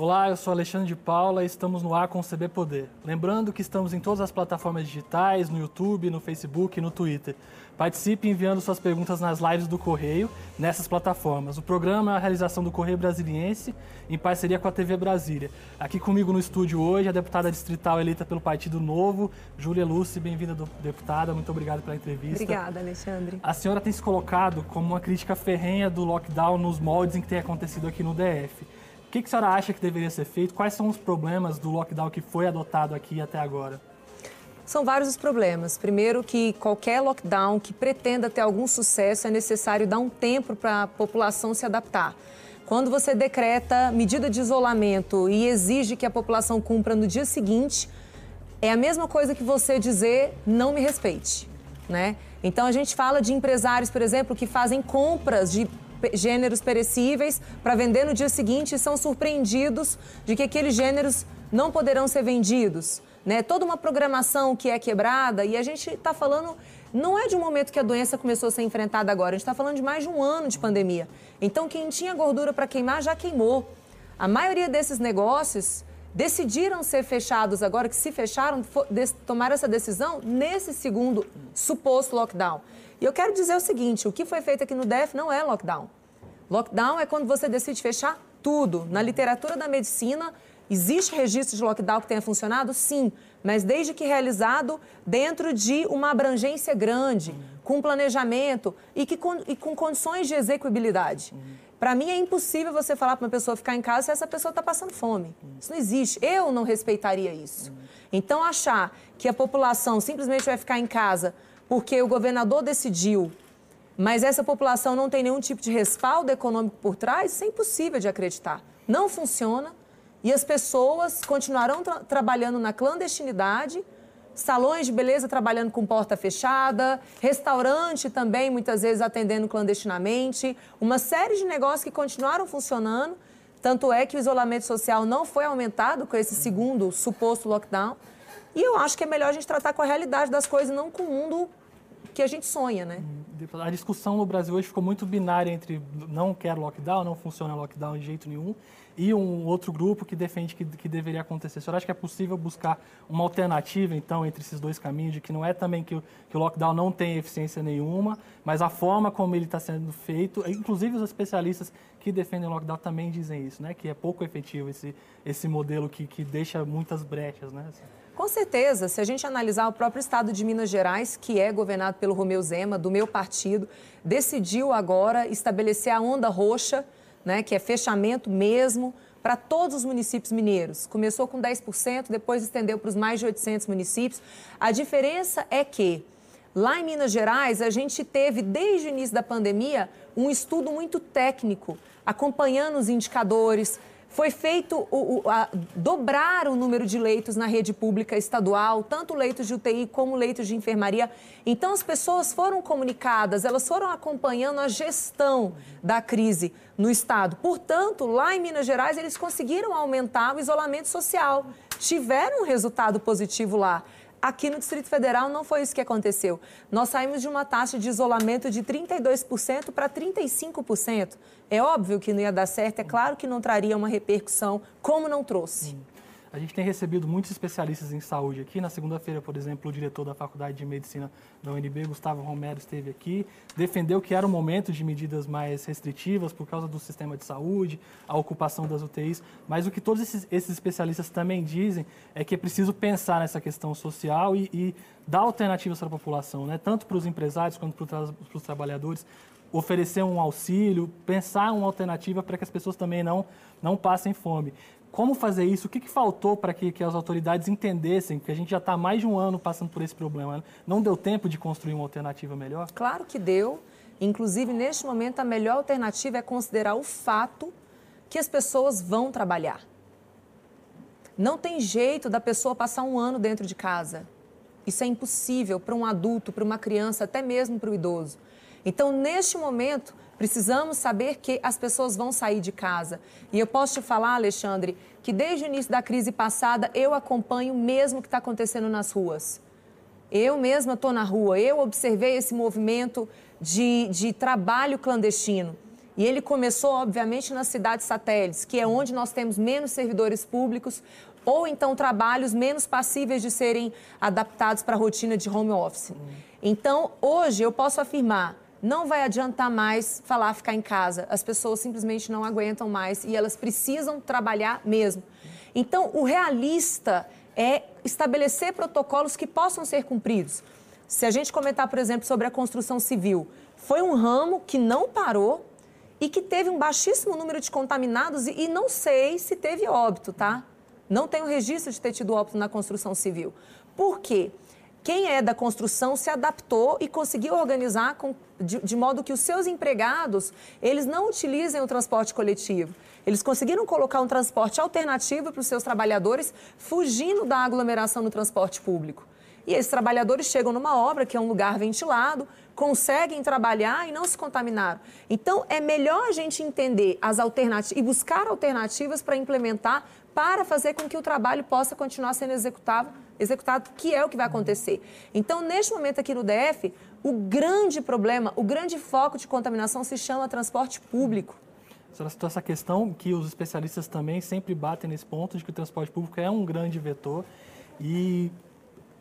Olá, eu sou Alexandre de Paula e estamos no ar com o CB Poder. Lembrando que estamos em todas as plataformas digitais, no YouTube, no Facebook e no Twitter. Participe enviando suas perguntas nas lives do Correio, nessas plataformas. O programa é a realização do Correio Brasiliense, em parceria com a TV Brasília. Aqui comigo no estúdio hoje, a deputada distrital eleita pelo Partido Novo, Júlia Lúcia. Bem-vinda, deputada. Muito obrigado pela entrevista. Obrigada, Alexandre. A senhora tem se colocado como uma crítica ferrenha do lockdown nos moldes em que tem acontecido aqui no DF. O que, que a senhora acha que deveria ser feito? Quais são os problemas do lockdown que foi adotado aqui até agora? São vários os problemas. Primeiro, que qualquer lockdown que pretenda ter algum sucesso é necessário dar um tempo para a população se adaptar. Quando você decreta medida de isolamento e exige que a população cumpra no dia seguinte, é a mesma coisa que você dizer não me respeite, né? Então a gente fala de empresários, por exemplo, que fazem compras de gêneros perecíveis para vender no dia seguinte e são surpreendidos de que aqueles gêneros não poderão ser vendidos. Né? Toda uma programação que é quebrada e a gente está falando, não é de um momento que a doença começou a ser enfrentada agora, a gente está falando de mais de um ano de pandemia. Então, quem tinha gordura para queimar já queimou. A maioria desses negócios decidiram ser fechados agora, que se fecharam, tomaram essa decisão nesse segundo suposto lockdown. E eu quero dizer o seguinte: o que foi feito aqui no DF não é lockdown. Lockdown é quando você decide fechar tudo. Na literatura da medicina, existe registro de lockdown que tenha funcionado? Sim, mas desde que realizado dentro de uma abrangência grande, com planejamento e, que, com, e com condições de execuibilidade. Para mim é impossível você falar para uma pessoa ficar em casa se essa pessoa está passando fome. Isso não existe. Eu não respeitaria isso. Então, achar que a população simplesmente vai ficar em casa porque o governador decidiu, mas essa população não tem nenhum tipo de respaldo econômico por trás, isso é impossível de acreditar. Não funciona e as pessoas continuarão tra trabalhando na clandestinidade, salões de beleza trabalhando com porta fechada, restaurante também muitas vezes atendendo clandestinamente, uma série de negócios que continuaram funcionando. Tanto é que o isolamento social não foi aumentado com esse segundo suposto lockdown. E eu acho que é melhor a gente tratar com a realidade das coisas, não com o mundo que a gente sonha, né? A discussão no Brasil hoje ficou muito binária entre não quer lockdown, não funciona lockdown de jeito nenhum, e um outro grupo que defende que, que deveria acontecer. Senhora acha que é possível buscar uma alternativa, então, entre esses dois caminhos, de que não é também que o, que o lockdown não tem eficiência nenhuma, mas a forma como ele está sendo feito, inclusive os especialistas que defendem o lockdown também dizem isso, né? Que é pouco efetivo esse, esse modelo que, que deixa muitas brechas, né? Com certeza, se a gente analisar o próprio estado de Minas Gerais, que é governado pelo Romeu Zema, do meu partido, decidiu agora estabelecer a onda roxa, né, que é fechamento mesmo, para todos os municípios mineiros. Começou com 10%, depois estendeu para os mais de 800 municípios. A diferença é que lá em Minas Gerais, a gente teve, desde o início da pandemia, um estudo muito técnico, acompanhando os indicadores, foi feito o, o, a, dobrar o número de leitos na rede pública estadual, tanto leitos de UTI como leitos de enfermaria. Então, as pessoas foram comunicadas, elas foram acompanhando a gestão da crise no Estado. Portanto, lá em Minas Gerais, eles conseguiram aumentar o isolamento social. Tiveram um resultado positivo lá. Aqui no Distrito Federal não foi isso que aconteceu. Nós saímos de uma taxa de isolamento de 32% para 35%. É óbvio que não ia dar certo, é claro que não traria uma repercussão como não trouxe. A gente tem recebido muitos especialistas em saúde aqui. Na segunda-feira, por exemplo, o diretor da Faculdade de Medicina da UNB, Gustavo Romero, esteve aqui, defendeu que era o momento de medidas mais restritivas por causa do sistema de saúde, a ocupação das UTIs. Mas o que todos esses, esses especialistas também dizem é que é preciso pensar nessa questão social e, e dar alternativas para a população, né? tanto para os empresários quanto para os trabalhadores oferecer um auxílio, pensar uma alternativa para que as pessoas também não, não passem fome. Como fazer isso? O que, que faltou para que, que, as autoridades entendessem que a gente já está mais de um ano passando por esse problema? Não deu tempo de construir uma alternativa melhor? Claro que deu. Inclusive, neste momento, a melhor alternativa é considerar o fato que as pessoas vão trabalhar. Não tem jeito da pessoa passar um ano dentro de casa. Isso é impossível para um adulto, para uma criança, até mesmo para o idoso. Então, neste momento, Precisamos saber que as pessoas vão sair de casa. E eu posso te falar, Alexandre, que desde o início da crise passada eu acompanho mesmo o que está acontecendo nas ruas. Eu mesma estou na rua, eu observei esse movimento de, de trabalho clandestino. E ele começou, obviamente, nas cidades satélites, que é onde nós temos menos servidores públicos ou então trabalhos menos passíveis de serem adaptados para a rotina de home office. Então, hoje eu posso afirmar, não vai adiantar mais falar ficar em casa. As pessoas simplesmente não aguentam mais e elas precisam trabalhar mesmo. Então, o realista é estabelecer protocolos que possam ser cumpridos. Se a gente comentar, por exemplo, sobre a construção civil, foi um ramo que não parou e que teve um baixíssimo número de contaminados e, e não sei se teve óbito, tá? Não tenho registro de ter tido óbito na construção civil. Por quê? Quem é da construção se adaptou e conseguiu organizar com, de, de, modo que os seus empregados eles não utilizem o transporte coletivo. Eles conseguiram colocar um transporte alternativo para os seus trabalhadores, fugindo da aglomeração no transporte público. E esses trabalhadores chegam numa obra que é um lugar ventilado, conseguem trabalhar e não se contaminaram. Então, é melhor a gente entender as alternativas e buscar alternativas para implementar para fazer com que o trabalho possa continuar sendo executado, executado, que é o que vai acontecer. Então, neste momento aqui no DF, o grande problema, o grande foco de contaminação se chama transporte público. Senhora citou essa questão que os especialistas também sempre batem nesse ponto de que o transporte público é um grande vetor e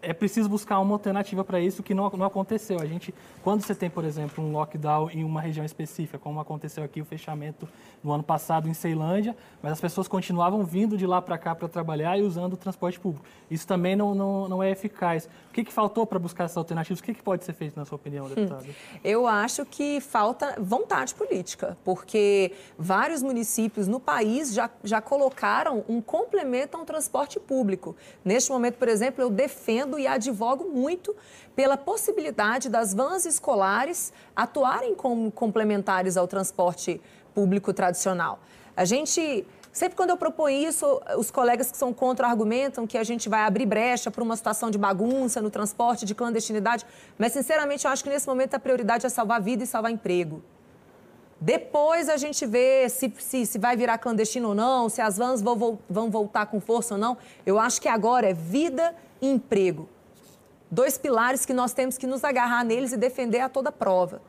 é preciso buscar uma alternativa para isso que não, não aconteceu. A gente, quando você tem, por exemplo, um lockdown em uma região específica, como aconteceu aqui o fechamento no ano passado em Ceilândia, mas as pessoas continuavam vindo de lá para cá para trabalhar e usando o transporte público. Isso também não, não, não é eficaz. O que, que faltou para buscar essas alternativas? O que, que pode ser feito, na sua opinião, deputada? Hum, eu acho que falta vontade política, porque vários municípios no país já, já colocaram um complemento ao transporte público. Neste momento, por exemplo, eu defendo e advogo muito pela possibilidade das vans escolares atuarem como complementares ao transporte público tradicional. A gente Sempre quando eu proponho isso, os colegas que são contra argumentam que a gente vai abrir brecha para uma situação de bagunça no transporte, de clandestinidade. Mas, sinceramente, eu acho que nesse momento a prioridade é salvar vida e salvar emprego. Depois a gente vê se, se, se vai virar clandestino ou não, se as vans vão, vão voltar com força ou não. Eu acho que agora é vida e emprego. Dois pilares que nós temos que nos agarrar neles e defender a toda prova.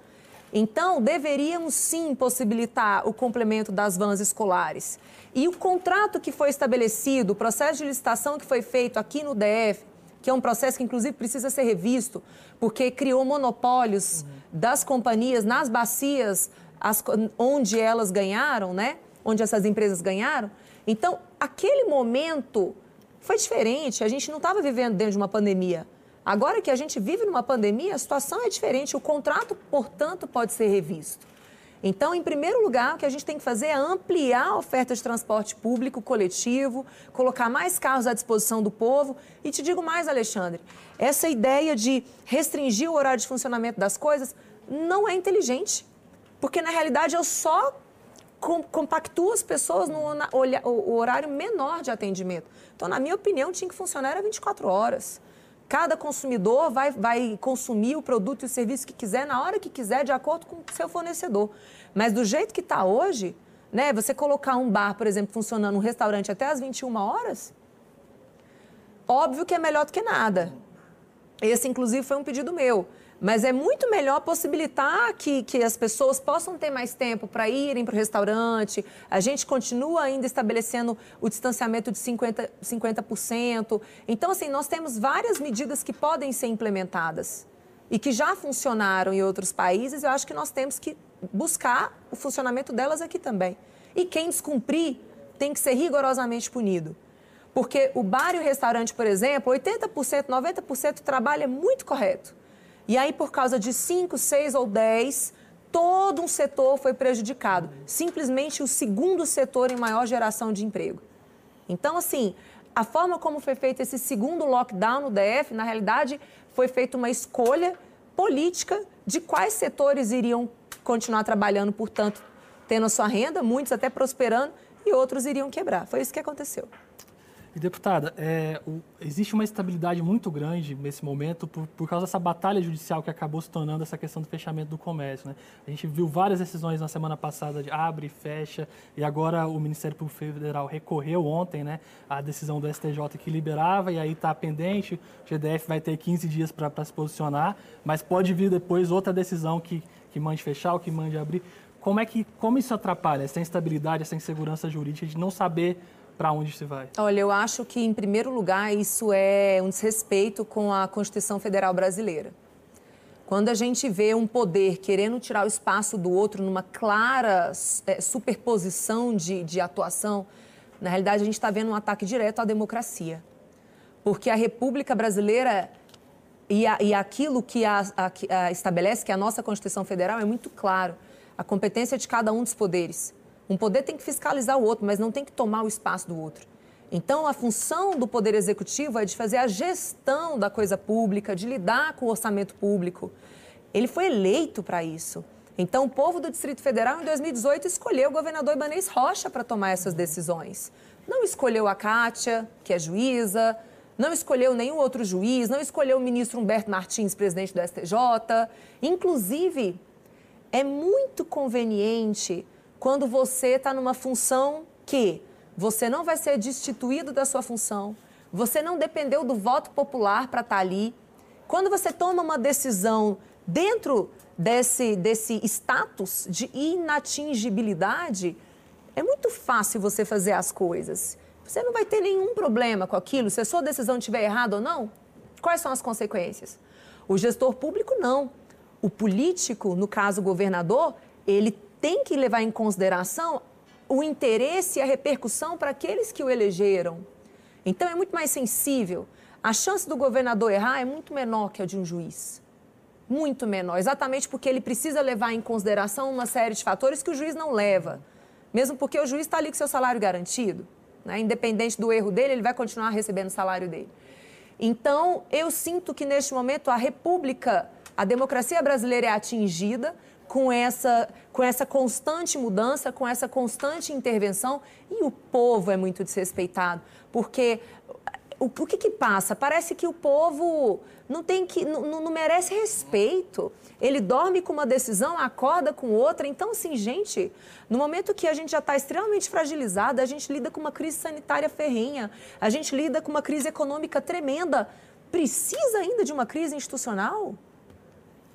Então, deveríamos sim possibilitar o complemento das vans escolares. E o contrato que foi estabelecido, o processo de licitação que foi feito aqui no DF, que é um processo que inclusive precisa ser revisto, porque criou monopólios uhum. das companhias nas bacias as, onde elas ganharam, né? Onde essas empresas ganharam. Então, aquele momento foi diferente. A gente não estava vivendo dentro de uma pandemia. Agora que a gente vive numa pandemia, a situação é diferente. O contrato, portanto, pode ser revisto. Então, em primeiro lugar, o que a gente tem que fazer é ampliar a oferta de transporte público coletivo, colocar mais carros à disposição do povo. E te digo mais, Alexandre, essa ideia de restringir o horário de funcionamento das coisas não é inteligente. Porque, na realidade, eu só compactua as pessoas no o horário menor de atendimento. Então, na minha opinião, tinha que funcionar a 24 horas. Cada consumidor vai, vai consumir o produto e o serviço que quiser, na hora que quiser, de acordo com o seu fornecedor. Mas do jeito que está hoje, né, você colocar um bar, por exemplo, funcionando, um restaurante até as 21 horas, óbvio que é melhor do que nada. Esse, inclusive, foi um pedido meu. Mas é muito melhor possibilitar que, que as pessoas possam ter mais tempo para irem para o restaurante. A gente continua ainda estabelecendo o distanciamento de 50%, 50%. Então, assim, nós temos várias medidas que podem ser implementadas e que já funcionaram em outros países. Eu acho que nós temos que buscar o funcionamento delas aqui também. E quem descumprir tem que ser rigorosamente punido. Porque o bar e o restaurante, por exemplo, 80%, 90% trabalho é muito correto. E aí, por causa de 5, 6 ou 10, todo um setor foi prejudicado. Simplesmente o segundo setor em maior geração de emprego. Então, assim, a forma como foi feito esse segundo lockdown no DF, na realidade, foi feita uma escolha política de quais setores iriam continuar trabalhando, portanto, tendo a sua renda, muitos até prosperando, e outros iriam quebrar. Foi isso que aconteceu. E, deputada, é, o, existe uma estabilidade muito grande nesse momento por, por causa dessa batalha judicial que acabou se tornando essa questão do fechamento do comércio. Né? A gente viu várias decisões na semana passada de abre, fecha, e agora o Ministério Público Federal recorreu ontem né, à decisão do STJ que liberava, e aí está pendente, o GDF vai ter 15 dias para se posicionar, mas pode vir depois outra decisão que, que mande fechar ou que mande abrir. como é que como isso atrapalha essa instabilidade, essa insegurança jurídica de não saber para onde se vai? Olha, eu acho que, em primeiro lugar, isso é um desrespeito com a Constituição Federal Brasileira. Quando a gente vê um poder querendo tirar o espaço do outro numa clara é, superposição de, de atuação, na realidade a gente está vendo um ataque direto à democracia. Porque a República Brasileira e, a, e aquilo que a, a, estabelece, que é a nossa Constituição Federal, é muito claro. A competência de cada um dos poderes. Um poder tem que fiscalizar o outro, mas não tem que tomar o espaço do outro. Então, a função do Poder Executivo é de fazer a gestão da coisa pública, de lidar com o orçamento público. Ele foi eleito para isso. Então, o povo do Distrito Federal, em 2018, escolheu o governador Ibanez Rocha para tomar essas decisões. Não escolheu a Kátia, que é juíza, não escolheu nenhum outro juiz, não escolheu o ministro Humberto Martins, presidente do STJ. Inclusive, é muito conveniente quando você está numa função que você não vai ser destituído da sua função, você não dependeu do voto popular para estar tá ali. Quando você toma uma decisão dentro desse, desse status de inatingibilidade, é muito fácil você fazer as coisas. Você não vai ter nenhum problema com aquilo. Se a sua decisão estiver errada ou não, quais são as consequências? O gestor público, não. O político, no caso o governador, ele tem que levar em consideração o interesse e a repercussão para aqueles que o elegeram. Então é muito mais sensível. A chance do governador errar é muito menor que a de um juiz. Muito menor, exatamente porque ele precisa levar em consideração uma série de fatores que o juiz não leva. Mesmo porque o juiz está ali com seu salário garantido. Né? Independente do erro dele, ele vai continuar recebendo o salário dele. Então, eu sinto que neste momento a República, a democracia brasileira é atingida com essa, com essa constante mudança, com essa constante intervenção, e o povo é muito desrespeitado, porque o, o que, que passa? Parece que o povo não tem que não, não, merece respeito. Ele dorme com uma decisão, acorda com outra. Então, assim, gente, no momento que a gente já está extremamente fragilizada, a gente lida com uma crise sanitária ferrenha, a gente lida com uma crise econômica tremenda. Precisa ainda de uma crise institucional?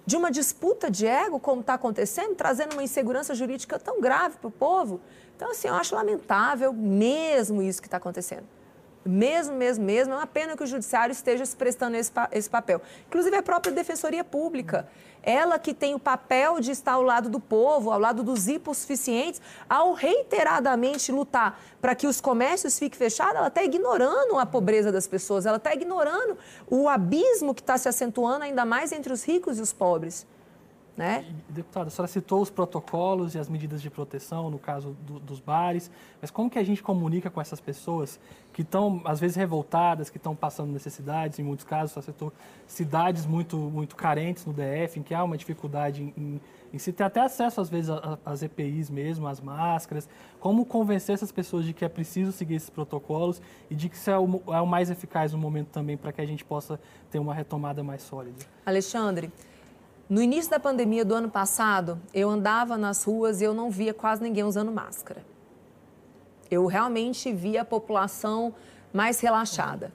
De uma disputa de ego, como está acontecendo, trazendo uma insegurança jurídica tão grave para o povo. Então, assim, eu acho lamentável mesmo isso que está acontecendo. Mesmo, mesmo, mesmo. É uma pena que o judiciário esteja se prestando esse, esse papel. Inclusive, a própria Defensoria Pública. Ela que tem o papel de estar ao lado do povo, ao lado dos hipossuficientes, ao reiteradamente lutar para que os comércios fiquem fechados, ela está ignorando a pobreza das pessoas, ela está ignorando o abismo que está se acentuando ainda mais entre os ricos e os pobres. Né? Deputada, a senhora citou os protocolos e as medidas de proteção, no caso do, dos bares, mas como que a gente comunica com essas pessoas que estão, às vezes, revoltadas, que estão passando necessidades, em muitos casos, a senhora citou cidades muito, muito carentes no DF, em que há uma dificuldade em, em se ter até acesso, às vezes, às EPIs mesmo, às máscaras. Como convencer essas pessoas de que é preciso seguir esses protocolos e de que isso é o, é o mais eficaz no momento também para que a gente possa ter uma retomada mais sólida? Alexandre, no início da pandemia do ano passado, eu andava nas ruas e eu não via quase ninguém usando máscara. Eu realmente via a população mais relaxada.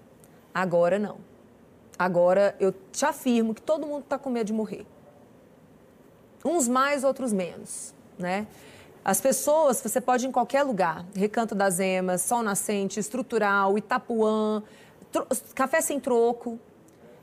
Agora não. Agora eu te afirmo que todo mundo está com medo de morrer. Uns mais, outros menos, né? As pessoas, você pode ir em qualquer lugar, Recanto das Emas, Sol Nascente, Estrutural, Itapuã, Café Sem Troco,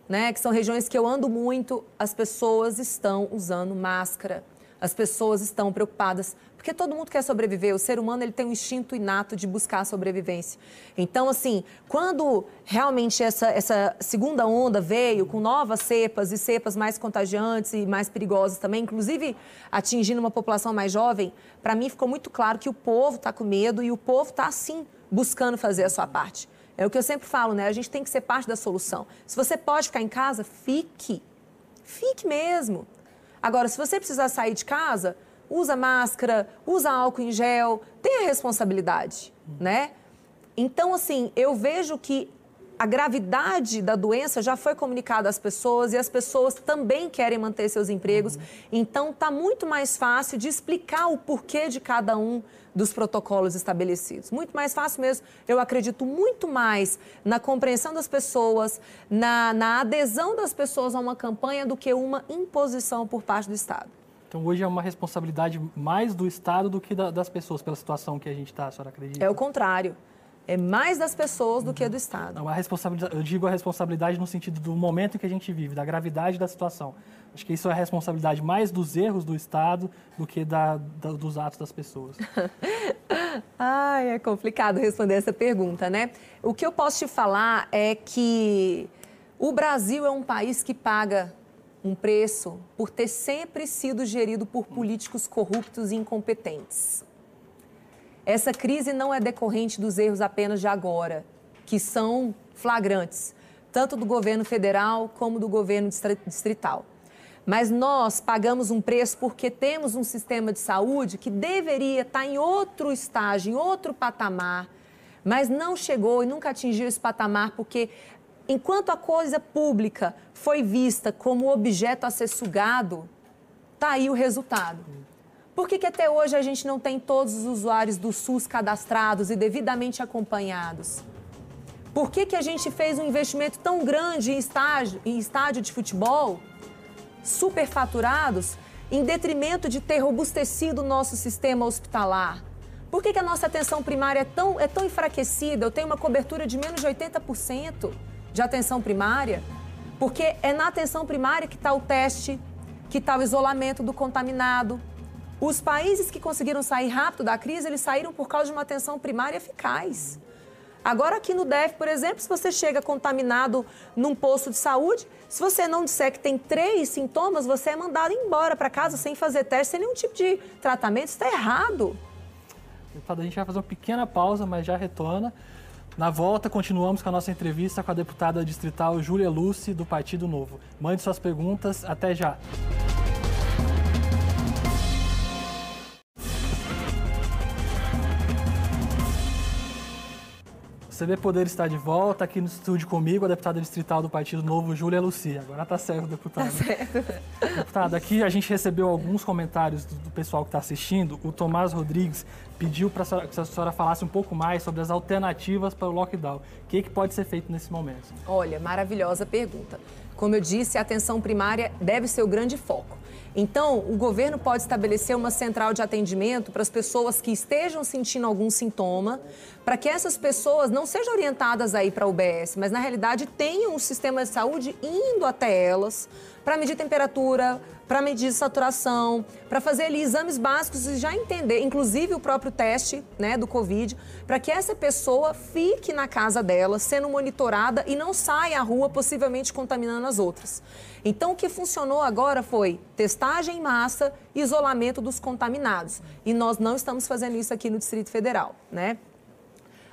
né, que são regiões que eu ando muito, as pessoas estão usando máscara. As pessoas estão preocupadas, porque todo mundo quer sobreviver. O ser humano ele tem um instinto inato de buscar a sobrevivência. Então, assim, quando realmente essa, essa segunda onda veio com novas cepas e cepas mais contagiantes e mais perigosas também, inclusive atingindo uma população mais jovem, para mim ficou muito claro que o povo está com medo e o povo está, sim, buscando fazer a sua parte. É o que eu sempre falo, né? A gente tem que ser parte da solução. Se você pode ficar em casa, fique. Fique mesmo. Agora, se você precisar sair de casa, usa máscara, usa álcool em gel, tenha responsabilidade, né? Então, assim, eu vejo que a gravidade da doença já foi comunicada às pessoas e as pessoas também querem manter seus empregos. Uhum. Então, está muito mais fácil de explicar o porquê de cada um dos protocolos estabelecidos. Muito mais fácil mesmo. Eu acredito muito mais na compreensão das pessoas, na, na adesão das pessoas a uma campanha do que uma imposição por parte do Estado. Então, hoje é uma responsabilidade mais do Estado do que da, das pessoas, pela situação que a gente está, a senhora acredita? É o contrário. É mais das pessoas do que do Estado. Não, a responsabilidade, eu digo a responsabilidade no sentido do momento em que a gente vive, da gravidade da situação. Acho que isso é a responsabilidade mais dos erros do Estado do que da, da, dos atos das pessoas. Ai, é complicado responder essa pergunta, né? O que eu posso te falar é que o Brasil é um país que paga um preço por ter sempre sido gerido por políticos corruptos e incompetentes. Essa crise não é decorrente dos erros apenas de agora, que são flagrantes, tanto do governo federal como do governo distrital. Mas nós pagamos um preço porque temos um sistema de saúde que deveria estar em outro estágio, em outro patamar, mas não chegou e nunca atingiu esse patamar porque enquanto a coisa pública foi vista como objeto a ser sugado, está aí o resultado. Por que, que até hoje a gente não tem todos os usuários do SUS cadastrados e devidamente acompanhados? Por que, que a gente fez um investimento tão grande em estádio, em estádio de futebol, superfaturados, em detrimento de ter robustecido o nosso sistema hospitalar? Por que, que a nossa atenção primária é tão, é tão enfraquecida? Eu tenho uma cobertura de menos de 80% de atenção primária, porque é na atenção primária que está o teste, que está o isolamento do contaminado, os países que conseguiram sair rápido da crise, eles saíram por causa de uma atenção primária eficaz. Agora, aqui no DF, por exemplo, se você chega contaminado num posto de saúde, se você não disser que tem três sintomas, você é mandado embora para casa sem fazer teste, sem nenhum tipo de tratamento. Isso está errado. Deputada, a gente vai fazer uma pequena pausa, mas já retorna. Na volta, continuamos com a nossa entrevista com a deputada distrital Júlia Luce, do Partido Novo. Mande suas perguntas. Até já. CB Poder está de volta aqui no estúdio comigo, a deputada distrital do Partido Novo, Júlia Lucia. Agora tá certo, deputada. Tá certo. Deputada, aqui a gente recebeu alguns comentários do, do pessoal que está assistindo. O Tomás Rodrigues pediu para que a senhora falasse um pouco mais sobre as alternativas para o lockdown. O que, que pode ser feito nesse momento? Olha, maravilhosa pergunta. Como eu disse, a atenção primária deve ser o grande foco. Então, o governo pode estabelecer uma central de atendimento para as pessoas que estejam sentindo algum sintoma, para que essas pessoas não sejam orientadas aí para a UBS, mas na realidade tenham um sistema de saúde indo até elas para medir temperatura, para medir saturação, para fazer ali exames básicos e já entender, inclusive o próprio teste né, do Covid, para que essa pessoa fique na casa dela, sendo monitorada e não saia à rua, possivelmente contaminando as outras. Então, o que funcionou agora foi testagem em massa, isolamento dos contaminados. E nós não estamos fazendo isso aqui no Distrito Federal, né?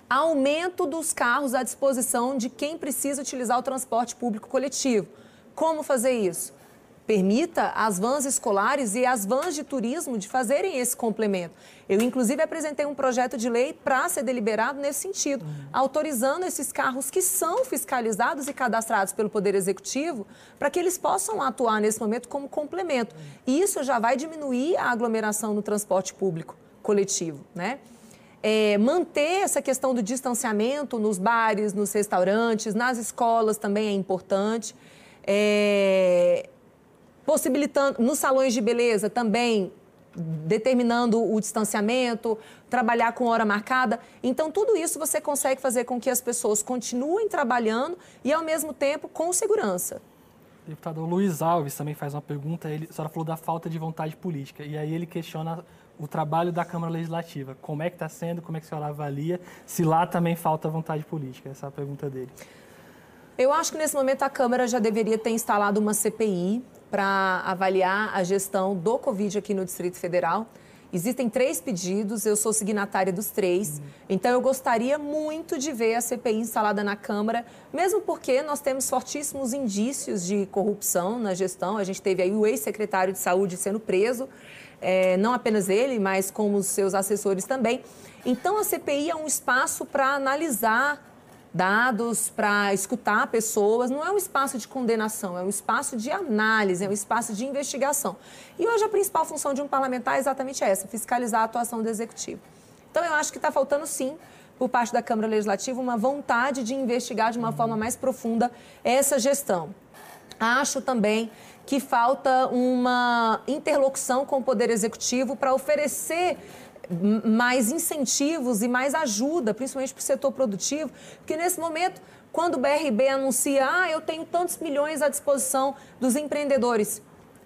Aumento dos carros à disposição de quem precisa utilizar o transporte público coletivo. Como fazer isso? permita as vans escolares e as vans de turismo de fazerem esse complemento. Eu, inclusive, apresentei um projeto de lei para ser deliberado nesse sentido, autorizando esses carros que são fiscalizados e cadastrados pelo Poder Executivo para que eles possam atuar nesse momento como complemento. E isso já vai diminuir a aglomeração no transporte público coletivo, né? É, manter essa questão do distanciamento nos bares, nos restaurantes, nas escolas também é importante. É, possibilitando nos salões de beleza também determinando o distanciamento, trabalhar com hora marcada. Então, tudo isso você consegue fazer com que as pessoas continuem trabalhando e, ao mesmo tempo, com segurança. Deputado Luiz Alves também faz uma pergunta. Ele, a senhora falou da falta de vontade política. E aí ele questiona o trabalho da Câmara Legislativa. Como é que está sendo? Como é que a senhora avalia? Se lá também falta vontade política? Essa é a pergunta dele. Eu acho que nesse momento a Câmara já deveria ter instalado uma CPI para avaliar a gestão do Covid aqui no Distrito Federal. Existem três pedidos, eu sou signatária dos três, uhum. então eu gostaria muito de ver a CPI instalada na Câmara, mesmo porque nós temos fortíssimos indícios de corrupção na gestão. A gente teve aí o ex-secretário de Saúde sendo preso, é, não apenas ele, mas como os seus assessores também. Então a CPI é um espaço para analisar dados para escutar pessoas, não é um espaço de condenação, é um espaço de análise, é um espaço de investigação. E hoje a principal função de um parlamentar é exatamente essa, fiscalizar a atuação do executivo. Então eu acho que está faltando sim, por parte da Câmara Legislativa, uma vontade de investigar de uma forma mais profunda essa gestão. Acho também que falta uma interlocução com o Poder Executivo para oferecer mais incentivos e mais ajuda, principalmente para o setor produtivo, porque nesse momento, quando o BRB anuncia, ah, eu tenho tantos milhões à disposição dos empreendedores.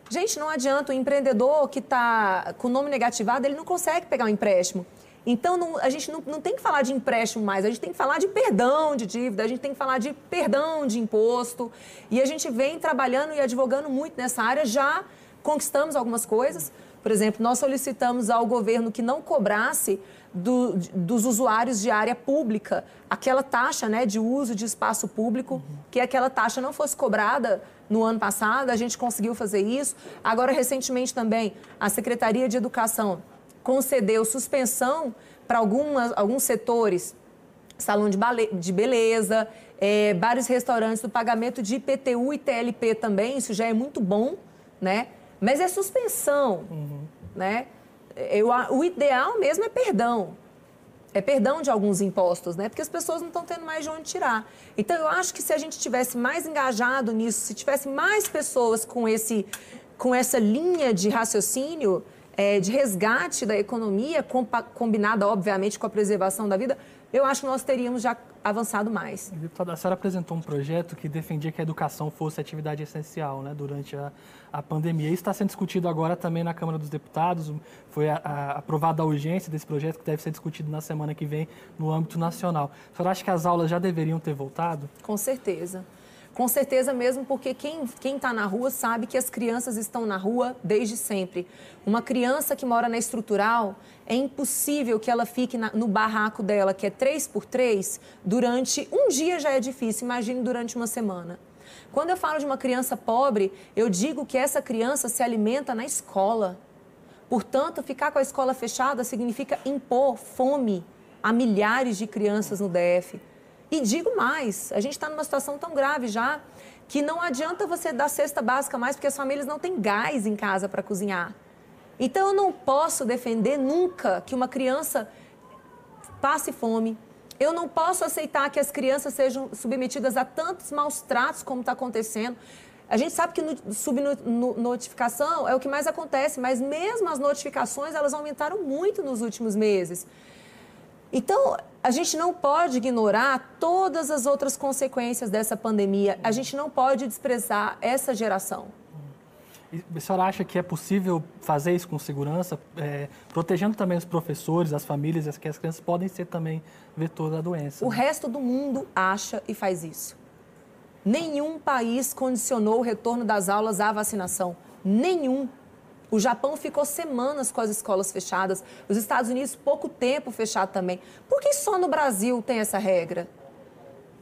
Gente, não adianta, o empreendedor que está com o nome negativado, ele não consegue pegar um empréstimo. Então, não, a gente não, não tem que falar de empréstimo mais, a gente tem que falar de perdão de dívida, a gente tem que falar de perdão de imposto. E a gente vem trabalhando e advogando muito nessa área, já conquistamos algumas coisas. Por exemplo, nós solicitamos ao governo que não cobrasse do, dos usuários de área pública aquela taxa né, de uso de espaço público, uhum. que aquela taxa não fosse cobrada no ano passado, a gente conseguiu fazer isso. Agora, recentemente também, a Secretaria de Educação concedeu suspensão para alguns setores, salão de, de beleza, é, vários restaurantes, do pagamento de IPTU e TLP também, isso já é muito bom, né? Mas é suspensão, uhum. né? Eu, o ideal mesmo é perdão. É perdão de alguns impostos, né? Porque as pessoas não estão tendo mais de onde tirar. Então, eu acho que se a gente tivesse mais engajado nisso, se tivesse mais pessoas com, esse, com essa linha de raciocínio, é, de resgate da economia, combinada, obviamente, com a preservação da vida, eu acho que nós teríamos já avançado mais. Deputada, a senhora apresentou um projeto que defendia que a educação fosse atividade essencial né, durante a, a pandemia. Isso está sendo discutido agora também na Câmara dos Deputados. Foi a, a, aprovada a urgência desse projeto, que deve ser discutido na semana que vem no âmbito nacional. A senhora acha que as aulas já deveriam ter voltado? Com certeza. Com certeza mesmo, porque quem está na rua sabe que as crianças estão na rua desde sempre. Uma criança que mora na estrutural, é impossível que ela fique na, no barraco dela, que é 3 por 3 durante um dia já é difícil, imagine durante uma semana. Quando eu falo de uma criança pobre, eu digo que essa criança se alimenta na escola. Portanto, ficar com a escola fechada significa impor fome a milhares de crianças no DF. E digo mais, a gente está numa situação tão grave já que não adianta você dar cesta básica mais porque as famílias não têm gás em casa para cozinhar. Então eu não posso defender nunca que uma criança passe fome. Eu não posso aceitar que as crianças sejam submetidas a tantos maus tratos como está acontecendo. A gente sabe que no, subnotificação é o que mais acontece, mas mesmo as notificações elas aumentaram muito nos últimos meses. Então, a gente não pode ignorar todas as outras consequências dessa pandemia. A gente não pode desprezar essa geração. E a senhora acha que é possível fazer isso com segurança, é, protegendo também os professores, as famílias, que as crianças podem ser também vetor da doença? O né? resto do mundo acha e faz isso. Nenhum país condicionou o retorno das aulas à vacinação. Nenhum. O Japão ficou semanas com as escolas fechadas. Os Estados Unidos, pouco tempo fechado também. Por que só no Brasil tem essa regra?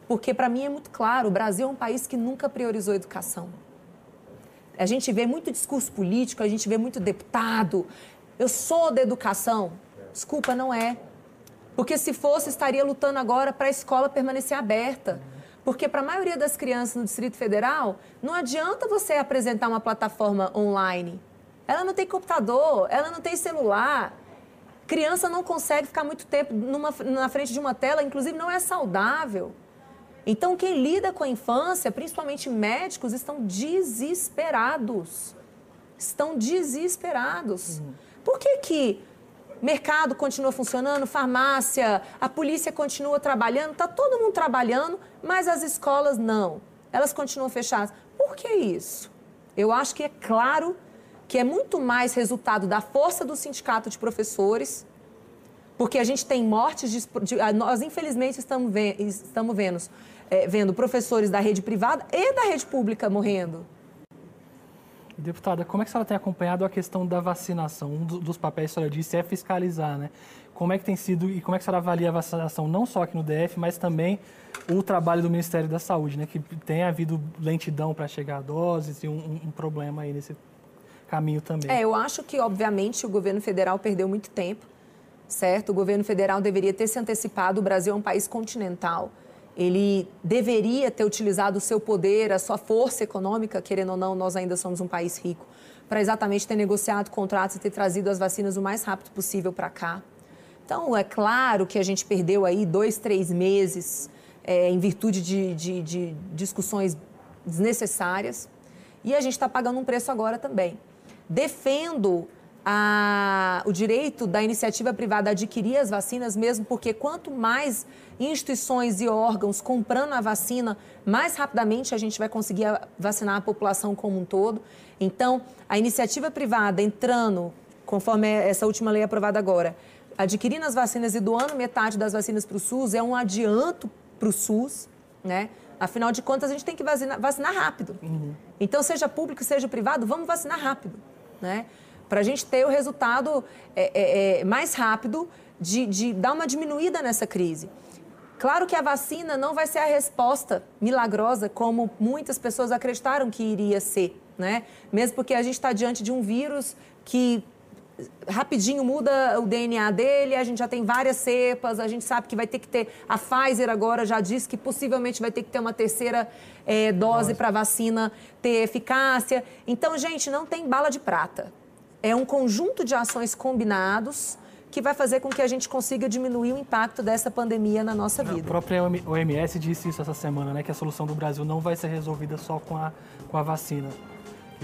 Porque, para mim, é muito claro: o Brasil é um país que nunca priorizou educação. A gente vê muito discurso político, a gente vê muito deputado. Eu sou da educação. Desculpa, não é. Porque se fosse, estaria lutando agora para a escola permanecer aberta. Porque para a maioria das crianças no Distrito Federal, não adianta você apresentar uma plataforma online. Ela não tem computador, ela não tem celular. Criança não consegue ficar muito tempo numa, na frente de uma tela, inclusive não é saudável. Então, quem lida com a infância, principalmente médicos, estão desesperados. Estão desesperados. Uhum. Por que, que mercado continua funcionando, farmácia, a polícia continua trabalhando, está todo mundo trabalhando, mas as escolas não. Elas continuam fechadas. Por que isso? Eu acho que é claro que é muito mais resultado da força do sindicato de professores, porque a gente tem mortes de, de nós infelizmente estamos, ve, estamos vendo, é, vendo professores da rede privada e da rede pública morrendo. Deputada, como é que a senhora tem acompanhado a questão da vacinação? Um dos papéis que a senhora disse é fiscalizar, né? Como é que tem sido e como é que a senhora avalia a vacinação, não só aqui no DF, mas também o trabalho do Ministério da Saúde, né? Que tem havido lentidão para chegar a doses e um, um problema aí nesse caminho também. É, eu acho que, obviamente, o governo federal perdeu muito tempo, certo? O governo federal deveria ter se antecipado. O Brasil é um país continental. Ele deveria ter utilizado o seu poder, a sua força econômica, querendo ou não, nós ainda somos um país rico, para exatamente ter negociado contratos e ter trazido as vacinas o mais rápido possível para cá. Então, é claro que a gente perdeu aí dois, três meses é, em virtude de, de, de discussões desnecessárias. E a gente está pagando um preço agora também. Defendo a, o direito da iniciativa privada adquirir as vacinas, mesmo porque quanto mais instituições e órgãos comprando a vacina, mais rapidamente a gente vai conseguir vacinar a população como um todo. Então, a iniciativa privada entrando, conforme essa última lei aprovada agora, adquirindo as vacinas e doando metade das vacinas para o SUS é um adianto para o SUS, né? Afinal de contas, a gente tem que vacinar, vacinar rápido. Uhum. Então, seja público, seja privado, vamos vacinar rápido, né? Para a gente ter o resultado é, é, é, mais rápido de, de dar uma diminuída nessa crise. Claro que a vacina não vai ser a resposta milagrosa como muitas pessoas acreditaram que iria ser, né? Mesmo porque a gente está diante de um vírus que rapidinho muda o DNA dele, a gente já tem várias cepas, a gente sabe que vai ter que ter. A Pfizer agora já disse que possivelmente vai ter que ter uma terceira é, dose para a vacina ter eficácia. Então, gente, não tem bala de prata. É um conjunto de ações combinados que vai fazer com que a gente consiga diminuir o impacto dessa pandemia na nossa vida. A própria OMS disse isso essa semana, né, que a solução do Brasil não vai ser resolvida só com a, com a vacina.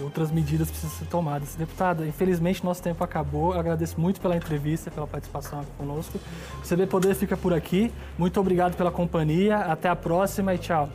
Outras medidas precisam ser tomadas. Deputada, infelizmente nosso tempo acabou. Eu agradeço muito pela entrevista, pela participação aqui conosco. O CB Poder fica por aqui. Muito obrigado pela companhia. Até a próxima e tchau.